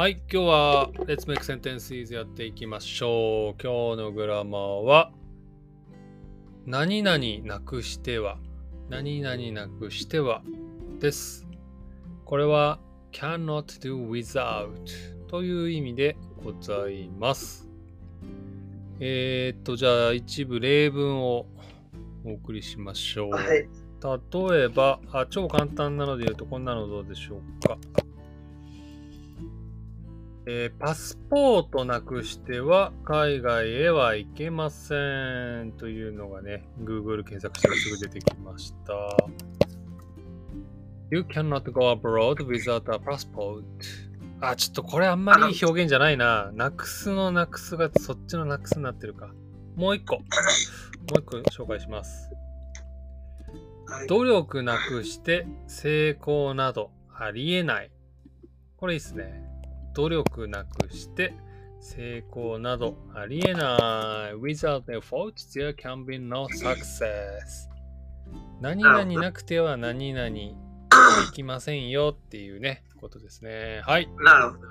はい、今日は Let's Make Sentences やっていきましょう。今日のグラマーは、何々なくしては、何々なくしてはです。これは cannot do without という意味でございます。えー、っと、じゃあ一部例文をお送りしましょう。はい。例えばあ、超簡単なので言うとこんなのどうでしょうか。えーパスポートなくしては海外へは行けませんというのがね、Google 検索したらすぐ出てきました。You cannot go abroad without a passport? あ、ちょっとこれあんまりいい表現じゃないな。なくすのなくすがそっちのなくすになってるか。もう一個。もう一個紹介します。はい。努力なくして成功などありえない。これいいっすね。努力なくして成功などありえない。Without effort, there can be no success. 何々なくては何々できませんよっていうね、ことですね。はい。なるほど。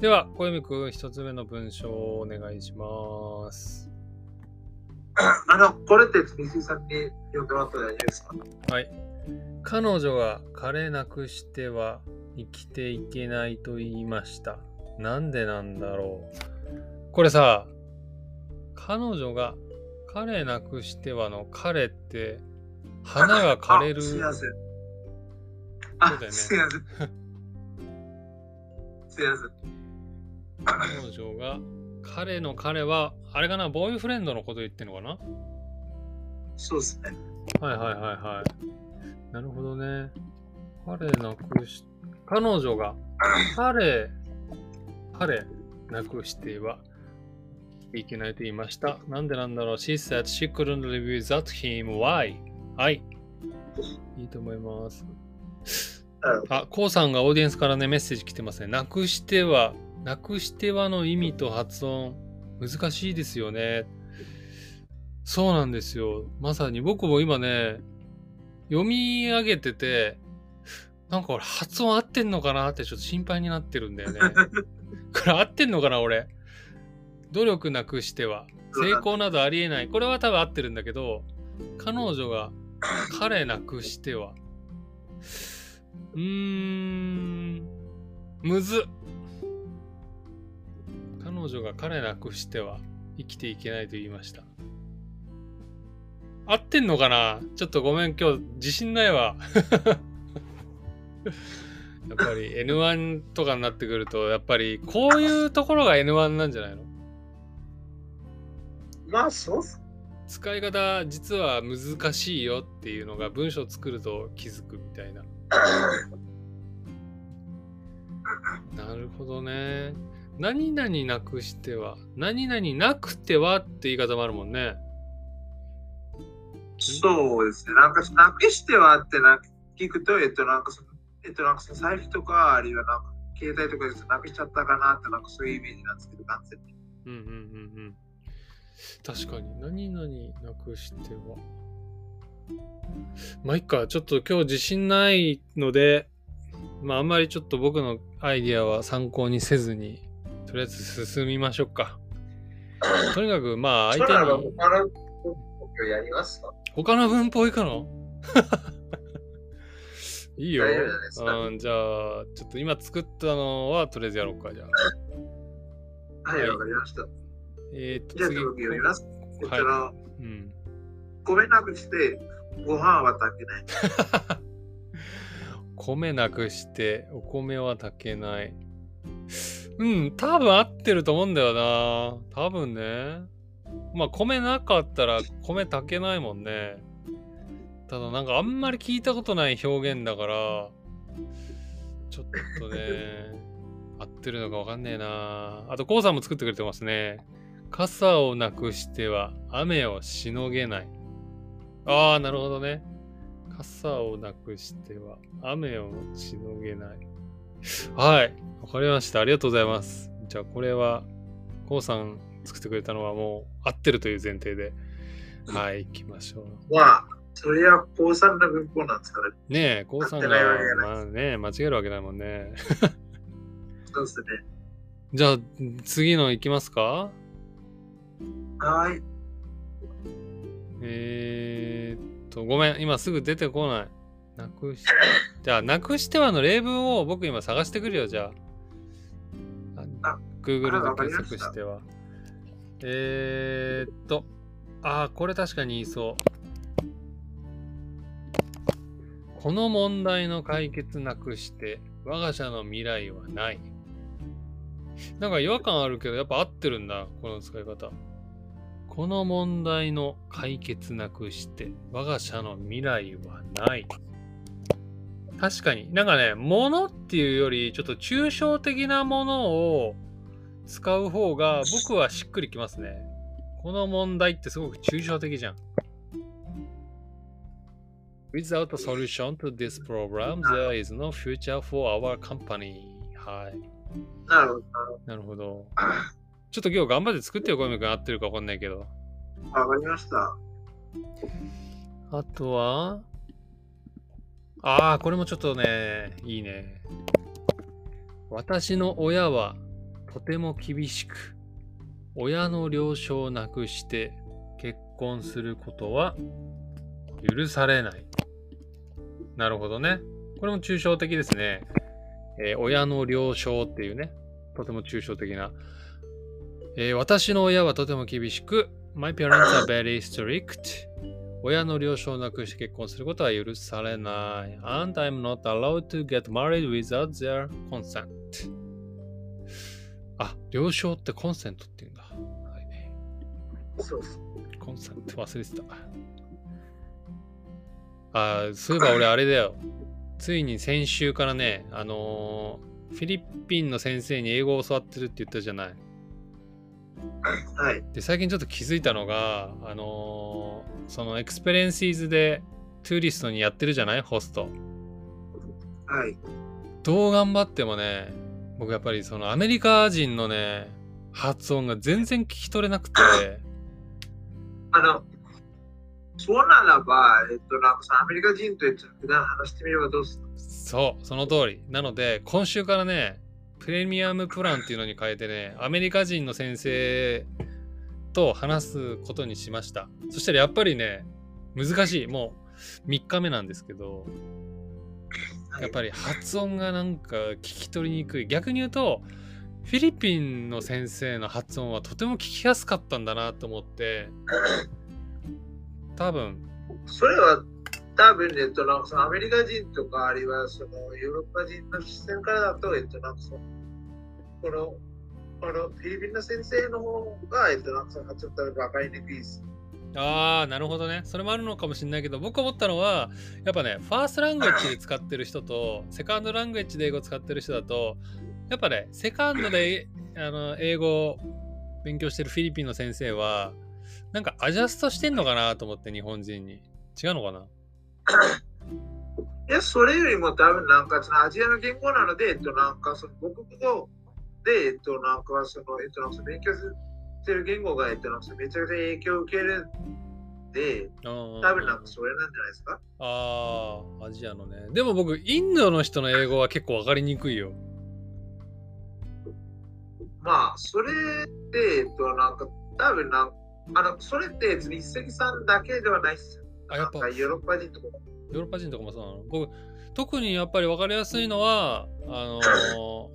では、小読くん、一つ目の文章をお願いします。あの、これってんに読んでもらったら大丈夫ですか？はい。彼女が彼なくしては生きていけないと言いました。なんでなんだろう。これさ、彼女が彼なくしてはの彼って花が枯れる。そうあ、だよねせ せん。彼女が彼の彼はあれかなボーイフレンドのこと言ってんのかな？そうですね。はいはいはいはい。なるほどね。彼なくし、彼女が、彼、彼なくしてはいけないと言いました。なんでなんだろう ?She said she couldn't live without him. Why? はい。いいと思います。あ、コウさんがオーディエンスからね、メッセージ来てますね。なくしては、なくしてはの意味と発音、難しいですよね。そうなんですよ。まさに僕も今ね、読み上げてて、なんか俺発音合ってんのかなってちょっと心配になってるんだよね。これ合ってんのかな俺。努力なくしては、成功などありえない。これは多分合ってるんだけど、彼女が彼なくしては。うーん、むずっ。彼女が彼なくしては生きていけないと言いました。合ってんのかな？ちょっとごめん、今日自信ないわ。やっぱり N1 とかになってくると、やっぱりこういうところが N1 なんじゃないの？まあ、そうっす。使い方実は難しいよっていうのが文章作ると気づくみたいな。なるほどね。何々なくしては、何々なくてはって言い方もあるもんね。そうですね。なんか、なくしてはってな聞くと、えっと、なんかその、えっと、なんか財布とか、あるいはなんか、携帯とかでなくしちゃったかなって、なんかそういうイメージなんですけど、完全に。うんうんうんうん。確かに、何々なくしては。まあ、いっか、ちょっと今日自信ないので、まあ、あんまりちょっと僕のアイディアは参考にせずに、とりあえず進みましょうか。とにかく、まあ、相手に、他の僕やりますか他の文法いくのいいよ大丈夫じゃないですか。うん。じゃあ、ちょっと今作ったのは、とりあえずやろうか、じゃあ。はい、はいわかりました。えー、っと、じゃあ、次。僕読みます。えっと、はうん。米なくして、ご飯は炊けない。米なくしてお米は炊けない。うん、多分合ってると思うんだよな。多分ね。まあ米なかったら米炊けないもんね。ただなんかあんまり聞いたことない表現だから、ちょっとね、合ってるのかわかんねえな。あと、コウさんも作ってくれてますね。傘をなくしては雨をしのげない。ああ、なるほどね。傘をなくしては雨をしのげない。はい。わかりました。ありがとうございます。じゃあこれは、コウさん作ってくれたのはもう合ってるという前提で、はい、行きましょう。まあ、それは高3の文法なんですから。ねえ、コウさんがまあね、間違えるわけないもんね。そうですね。じゃあ、次のいきますか？はい。えー、っと、ごめん、今すぐ出てこない。なくし、じゃあ、なくしてはの例文を僕今探してくるよ、じゃあ。ああ Google あで検索しては。えー、っと、あー、これ確かに言いそう。この問題の解決なくして、我が社の未来はない。なんか違和感あるけど、やっぱ合ってるんだ、この使い方。この問題の解決なくして、我が社の未来はない。確かに。なんかね、ものっていうより、ちょっと抽象的なものを使う方が僕はしっくりきますね。この問題ってすごく抽象的じゃん。Without a solution to this problem, there is no future for our company. はい。なるほど。なるほど。ちょっと今日頑張って作ってよ、小泉君合ってるか分かんないけど。わかりました。あとは、ああ、これもちょっとね、いいね。私の親はとても厳しく、親の了承をなくして結婚することは許されない。なるほどね。これも抽象的ですね。えー親の了承っていうね、とても抽象的な。えー私の親はとても厳しく、My parents are very strict. 親の了承をなくして結婚することは許されない。And I'm not allowed to get married without their consent. あ、了承って consent って言うんだ。はい、そうです。 consent 忘れてた。あー、そういえば俺あれだよ。ついに先週からね、あのーフィリピンの先生に英語を教わってるって言ったじゃない。はい。で、最近ちょっと気づいたのが、あのーその experiences で tourist にやってるじゃない？ホスト。はい。どう頑張ってもね、僕やっぱりそのアメリカ人のね、発音が全然聞き取れなくて、あの、そうならば、えっと、なんかさ、アメリカ人とえっと普段話してみればどうするそう、その通り。なので、今週からね、プレミアムプランっていうのに変えてね、アメリカ人の先生と話すことにしました。そしたらやっぱりね、難しい。もう3日目なんですけど、やっぱり発音がなんか聞き取りにくい。逆に言うと、フィリピンの先生の発音はとても聞きやすかったんだなと思って、多分、それは多分、えっと、なんかさ、アメリカ人とか、あるいはそのヨーロッパ人の視線からだと、えっと、なんかさ、この、あの、フィリピンの先生の方が、えっと、なんかさ、ちょっと分かりにくいです。ああ、なるほどね。それもあるのかもしれないけど、僕思ったのは、やっぱね、ファーストラングエッジで使ってる人と、セカンドラングエッジで英語使ってる人だと、やっぱね、セカンドであの英語を勉強してるフィリピンの先生は、なんかアジャストしてんのかなと思って、日本人に。違うのかな？いや、それよりも多分、なんかそのアジアの言語なので、えっと、なんかその母国語で、えっと、なんかその、えっと、なんか勉強してる言語が、えっと、なんかめちゃくちゃ影響を受けるんで、多多分なんかそれなんじゃないですか？ああ、アジアのね。でも僕、インドの人の英語は結構わかりにくいよ。まあ、それで、えっと、なんか、多分なんあの、それって、一石さんだけではないっすよ。あやっぱヨーロッパ人とかも。ヨーロッパ人とかもそうなの僕、特にやっぱり分かりやすいのは、あの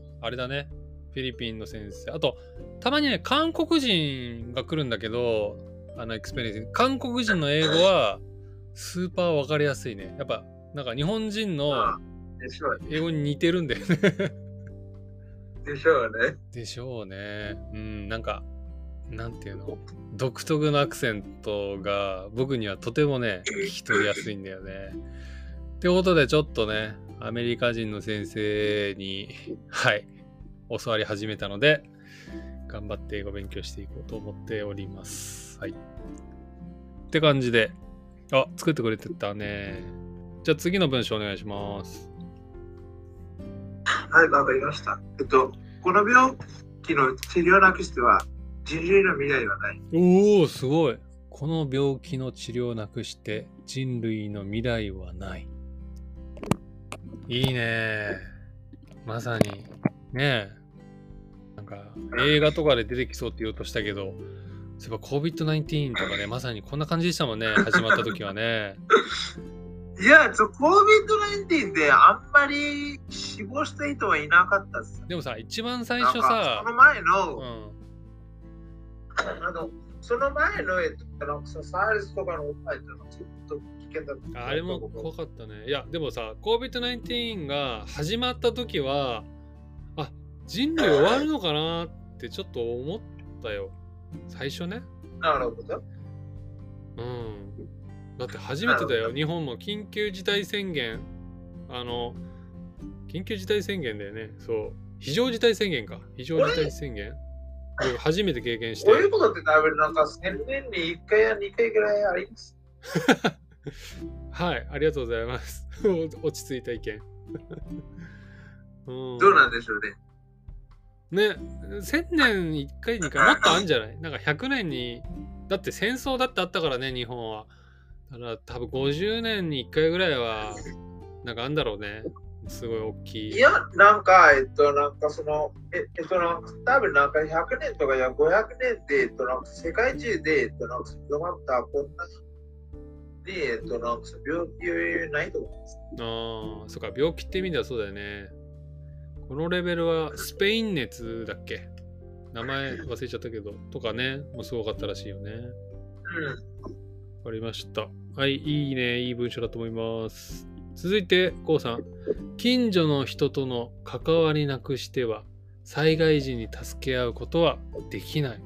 ーあれだね。フィリピンの先生。あと、たまにね、韓国人が来るんだけど、あの、 experience。韓国人の英語は、スーパー分かりやすいね。やっぱ、なんか日本人の英語に似てるんだよね。でしょうね。でしょうね。うん、なんか、なんていうの？独特のアクセントが僕にはとてもね、聞き取りやすいんだよね。ってことでちょっとね、アメリカ人の先生に、はい、教わり始めたので、頑張って英語勉強していこうと思っております。はい。って感じで、あ、作ってくれてたね。じゃあ次の文章お願いします。はい、わかりました。えっと、この病気の治療なくしては、人類の未来はない。おおすごいこの病気の治療なくして人類の未来はないいいねまさにねえなんか映画とかで出てきそうって言おうとしたけど、そういえば COVID-19 とかね、まさにこんな感じでしたもんね、始まった時はね。いや、そう COVID-19 であんまり死亡した人はいなかったです。でもさ、一番最初さそ、の前うの、ん、あの、その前の、えっと、なんかサールスとかのおっぱいってのはちょっと危険だった。あれも怖かったね。いや、でもさ、COVID-19 が始まった時は、あ人類終わるのかなってちょっと思ったよ。最初ね。なるほど。うん。だって初めてだよ、日本も緊急事態宣言。あの、緊急事態宣言だよね。そう。非常事態宣言か。非常事態宣言。僕初めて経験してこう。いうことって多分なんか1000年に1回や2回ぐらいあります。はい、ありがとうございます。落ち着いた意見。うんどうなんでしょうね。ね、1000年に1回、2回、もっとあるんじゃない？なんか100年に、だって戦争だってあったからね、日本は。だから多分50年に1回ぐらいは、なんかあんだろうね。すごい大きい。いや、なんか、えっと、なんかその、ええっと、なんか多分なんか100年とかや500年で、えっと、なんか世界中で、えっと、なんか広まったこんなに、えっと、なんか病気ないと思います。ああ、そっか、病気って意味ではそうだよね。このレベルはスペイン熱だっけ？名前忘れちゃったけど、とかね、もうすごかったらしいよね。うん。わかりました。はい、いいね。いい文章だと思います。続いて、こうさん。近所の人との関わりなくしては、災害時に助け合うことはできない。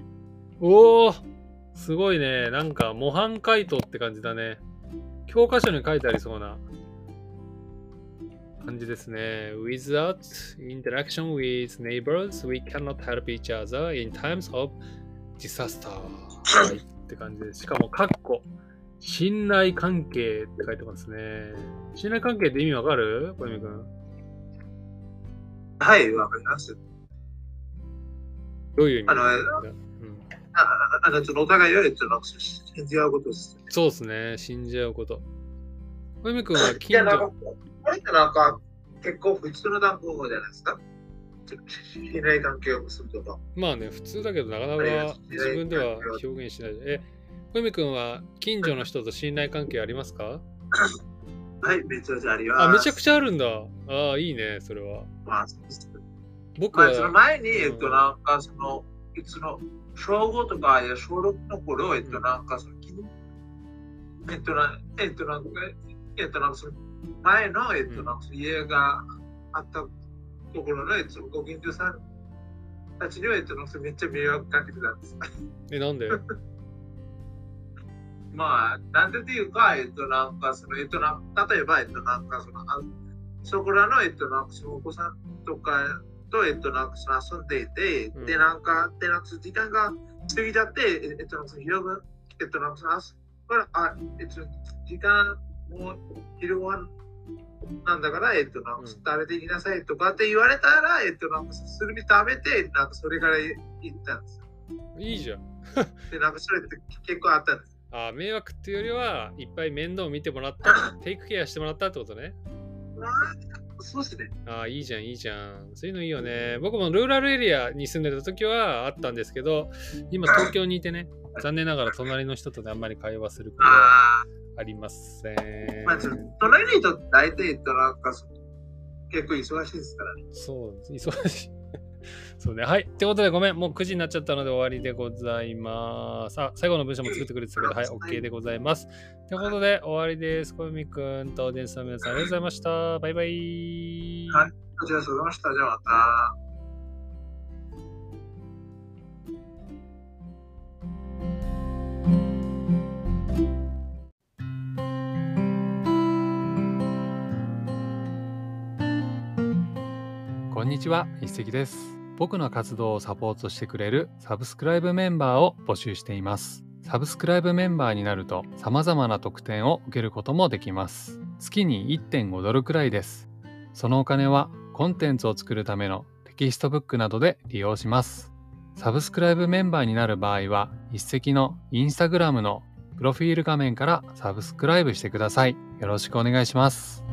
おおすごいね。なんか模範解答って感じだね。教科書に書いてありそうな感じですね。Without interaction with neighbors, we cannot help each other in times of disaster. はい、って感じです。しかも、カッコ。信頼関係って書いてますね。信頼関係って意味わかる？小泉くん。はい、わかります。どういう意味？あのうん、ああの、そのお互いを、えっと、なんか信じ合うことです。そうですね。死んじゃうこと。小泉くんはい近や、なんか所。、これってなんか、結構普通の単語じゃないですか？信頼関係を結ぶとか。まあね、普通だけどなかなか自分では表現しない。え、小泉くんは近所の人と信頼関係ありますか？はい、めちゃめちゃあります。あ、めちゃくちゃあるんだ。ああ、いいね、それは。まあ、僕まあ、そのは、前に、うんえっと、なんか、その、いつの、小5とか、いや小6の頃、えっと、なんか、その、えっと、なえっと、なんか、えっと、なんか、その、前の、えっと、なんか、家があったところの、えっと、ご近所さんたちには、えっと、なんか、めっちゃ迷惑かけてたんです。え、なんで？まあ、なんでっていうか、えっと、なんか、その、えっと、な例えば、えっと、なんか、その、あそこらの、えっと、なんか、そのお子さんとかと、えっと、なんか、その遊んでいて、うんで、なんか、で、なんか、時間が過ぎちゃって、ええっと、なんか、その昼分、えっと、なんか、その、あそこから、あ、えっと、時間もう昼ご飯なんだから、えっと、なんか、うん食べていきなさいとかって言われたら、えっと、なんか、すぐに食べて、なんか、それから行ったんですよ。いいじゃん。で、なんか、それって結構あったんです。あー迷惑っていうよりはいっぱい面倒を見てもらった、テイクケアしてもらったってことね。まあ、そうですね。ああ、いいじゃん、いいじゃん。そういうのいいよね。僕もルーラルエリアに住んでた時はあったんですけど、今東京にいてね、残念ながら隣の人とねあんまり会話することはあありませあ、まあ、隣にいると大体となんか結構忙しいですからね。そう、忙しい。そうね。はい。ってことで、ごめん。もう9時になっちゃったので終わりでございます。あ、最後の文章も作ってくれてたけど、はい、OK でございます。ということで、終わりです。小泉くんとオーディエンスの皆さん、ありがとうございました。バイバイ。はいこちらそうございました。じゃあまた。こんにちは、一石です。僕の活動をサポートしてくれるサブスクライブメンバーを募集しています。サブスクライブメンバーになると様々な特典を受けることもできます。月に1.5ドルくらいです。そのお金はコンテンツを作るためのテキストブックなどで利用します。サブスクライブメンバーになる場合は一石のインスタグラムのプロフィール画面からサブスクライブしてください。よろしくお願いします。